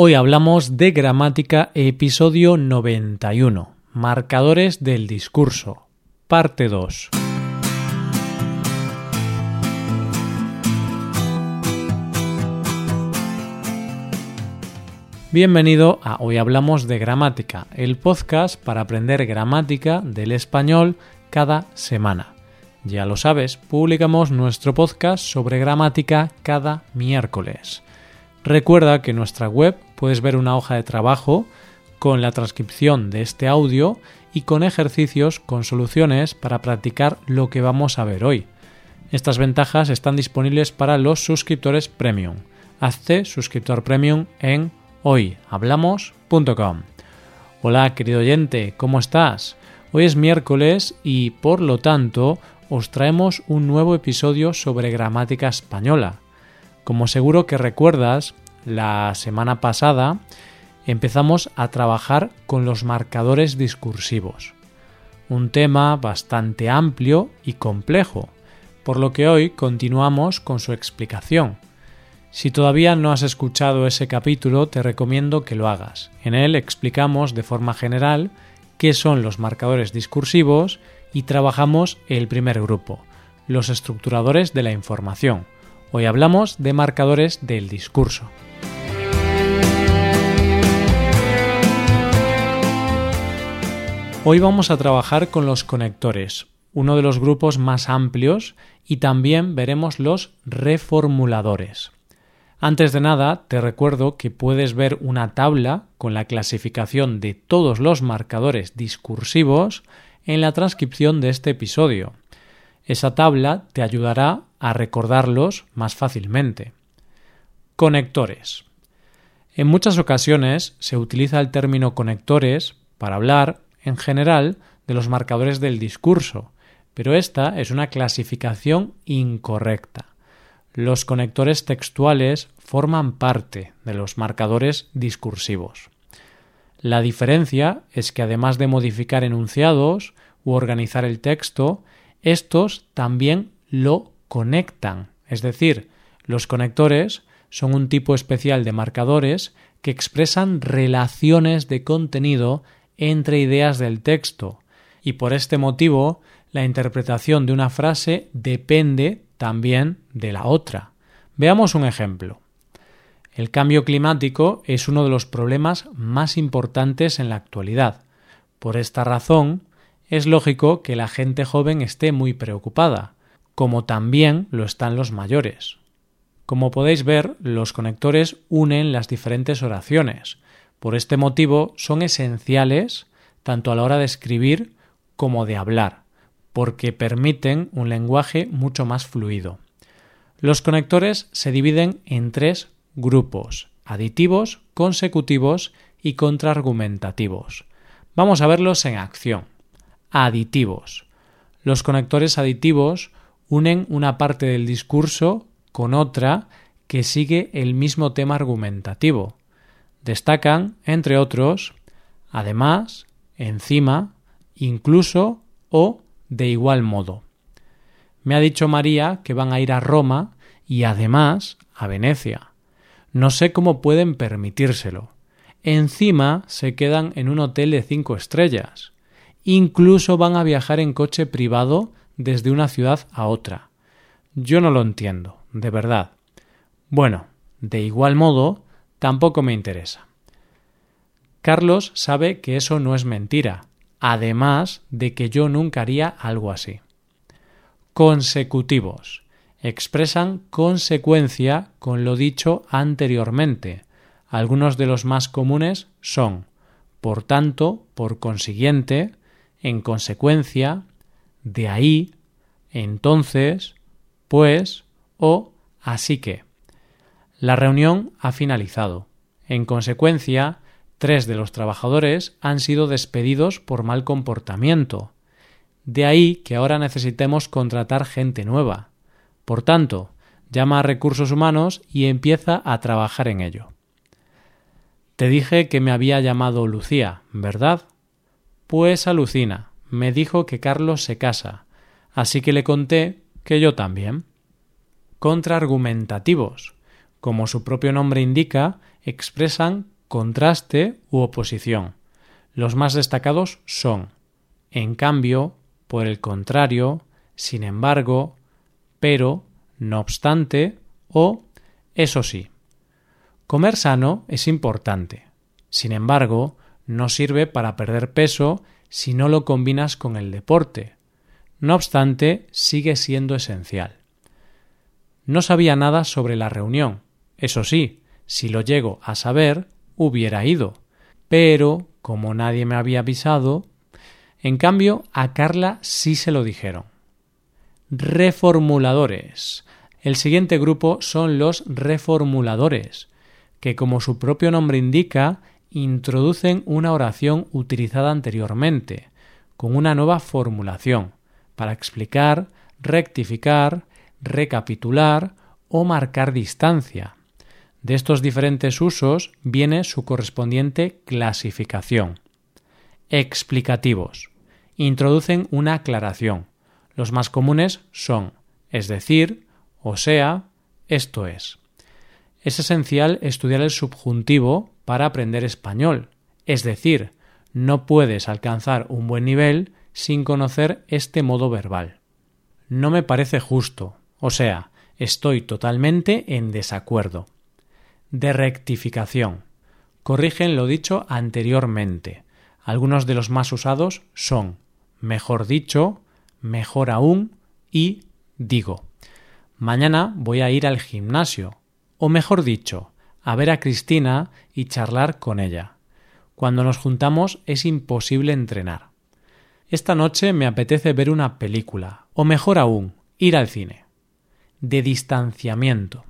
Hoy hablamos de gramática episodio 91, marcadores del discurso, parte 2. Bienvenido a Hoy Hablamos de Gramática, el podcast para aprender gramática del español cada semana. Ya lo sabes, publicamos nuestro podcast sobre gramática cada miércoles. Recuerda que nuestra web puedes ver una hoja de trabajo con la transcripción de este audio y con ejercicios con soluciones para practicar lo que vamos a ver hoy. Estas ventajas están disponibles para los suscriptores premium. Hazte suscriptor premium en hoyhablamos.com. Hola querido oyente, ¿cómo estás? Hoy es miércoles y por lo tanto os traemos un nuevo episodio sobre gramática española. Como seguro que recuerdas, la semana pasada empezamos a trabajar con los marcadores discursivos. Un tema bastante amplio y complejo, por lo que hoy continuamos con su explicación. Si todavía no has escuchado ese capítulo, te recomiendo que lo hagas. En él explicamos de forma general qué son los marcadores discursivos y trabajamos el primer grupo, los estructuradores de la información Hoy hablamos de marcadores del discurso. Hoy vamos a trabajar con los conectores, uno de los grupos más amplios, y también veremos los reformuladores. Antes de nada, te recuerdo que puedes ver una tabla con la clasificación de todos los marcadores discursivos en la transcripción de este episodio. Esa tabla te ayudará a recordarlos más fácilmente. Conectores. En muchas ocasiones se utiliza el término conectores para hablar, en general, de los marcadores del discurso, pero esta es una clasificación incorrecta. Los conectores textuales forman parte de los marcadores discursivos. La diferencia es que además de modificar enunciados u organizar el texto, estos también lo conectan, es decir, los conectores son un tipo especial de marcadores que expresan relaciones de contenido entre ideas del texto, y por este motivo la interpretación de una frase depende también de la otra. Veamos un ejemplo. El cambio climático es uno de los problemas más importantes en la actualidad. Por esta razón, es lógico que la gente joven esté muy preocupada, como también lo están los mayores. Como podéis ver, los conectores unen las diferentes oraciones. Por este motivo son esenciales tanto a la hora de escribir como de hablar, porque permiten un lenguaje mucho más fluido. Los conectores se dividen en tres grupos, aditivos, consecutivos y contraargumentativos. Vamos a verlos en acción aditivos. Los conectores aditivos unen una parte del discurso con otra que sigue el mismo tema argumentativo. Destacan, entre otros, además, encima, incluso o de igual modo. Me ha dicho María que van a ir a Roma y además a Venecia. No sé cómo pueden permitírselo. Encima se quedan en un hotel de cinco estrellas. Incluso van a viajar en coche privado desde una ciudad a otra. Yo no lo entiendo, de verdad. Bueno, de igual modo, tampoco me interesa. Carlos sabe que eso no es mentira, además de que yo nunca haría algo así. Consecutivos. Expresan consecuencia con lo dicho anteriormente. Algunos de los más comunes son por tanto, por consiguiente, en consecuencia, de ahí, entonces, pues o así que. La reunión ha finalizado. En consecuencia, tres de los trabajadores han sido despedidos por mal comportamiento. De ahí que ahora necesitemos contratar gente nueva. Por tanto, llama a recursos humanos y empieza a trabajar en ello. Te dije que me había llamado Lucía, ¿verdad? Pues alucina, me dijo que Carlos se casa, así que le conté que yo también. Contraargumentativos. como su propio nombre indica, expresan contraste u oposición. Los más destacados son en cambio, por el contrario, sin embargo, pero, no obstante o eso sí. Comer sano es importante. Sin embargo, no sirve para perder peso si no lo combinas con el deporte. No obstante, sigue siendo esencial. No sabía nada sobre la reunión. Eso sí, si lo llego a saber, hubiera ido. Pero, como nadie me había avisado, en cambio, a Carla sí se lo dijeron. Reformuladores. El siguiente grupo son los reformuladores, que como su propio nombre indica, introducen una oración utilizada anteriormente, con una nueva formulación, para explicar, rectificar, recapitular o marcar distancia. De estos diferentes usos viene su correspondiente clasificación. Explicativos. Introducen una aclaración. Los más comunes son es decir, o sea, esto es. Es esencial estudiar el subjuntivo para aprender español, es decir, no puedes alcanzar un buen nivel sin conocer este modo verbal. No me parece justo, o sea, estoy totalmente en desacuerdo. De rectificación. Corrigen lo dicho anteriormente. Algunos de los más usados son mejor dicho, mejor aún y digo. Mañana voy a ir al gimnasio, o mejor dicho, a ver a Cristina y charlar con ella. Cuando nos juntamos es imposible entrenar. Esta noche me apetece ver una película, o mejor aún, ir al cine. De distanciamiento.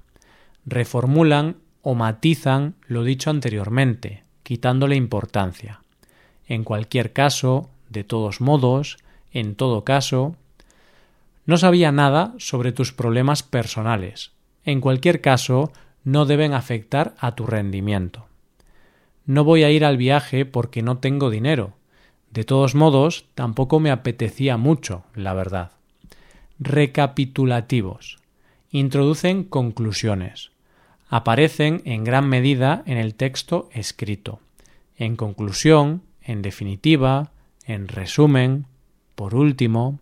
Reformulan o matizan lo dicho anteriormente, quitándole importancia. En cualquier caso, de todos modos, en todo caso, no sabía nada sobre tus problemas personales. En cualquier caso, no deben afectar a tu rendimiento. No voy a ir al viaje porque no tengo dinero. De todos modos, tampoco me apetecía mucho, la verdad. Recapitulativos. Introducen conclusiones. Aparecen en gran medida en el texto escrito. En conclusión, en definitiva, en resumen, por último,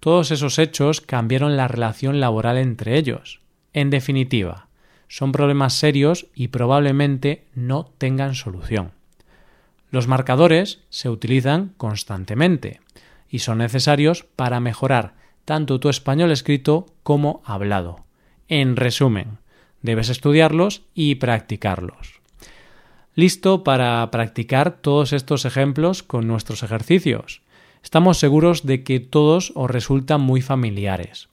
todos esos hechos cambiaron la relación laboral entre ellos. En definitiva, son problemas serios y probablemente no tengan solución. Los marcadores se utilizan constantemente y son necesarios para mejorar tanto tu español escrito como hablado. En resumen, debes estudiarlos y practicarlos listo para practicar todos estos ejemplos con nuestros ejercicios. Estamos seguros de que todos os resultan muy familiares.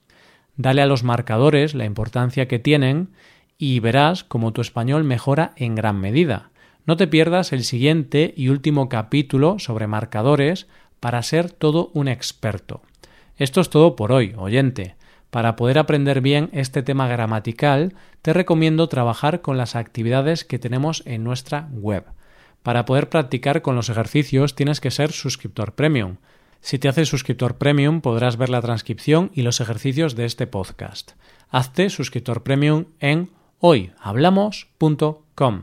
Dale a los marcadores la importancia que tienen y verás cómo tu español mejora en gran medida. No te pierdas el siguiente y último capítulo sobre marcadores para ser todo un experto. Esto es todo por hoy, oyente. Para poder aprender bien este tema gramatical, te recomiendo trabajar con las actividades que tenemos en nuestra web. Para poder practicar con los ejercicios tienes que ser suscriptor premium. Si te haces suscriptor premium podrás ver la transcripción y los ejercicios de este podcast. Hazte suscriptor premium en hoyhablamos.com.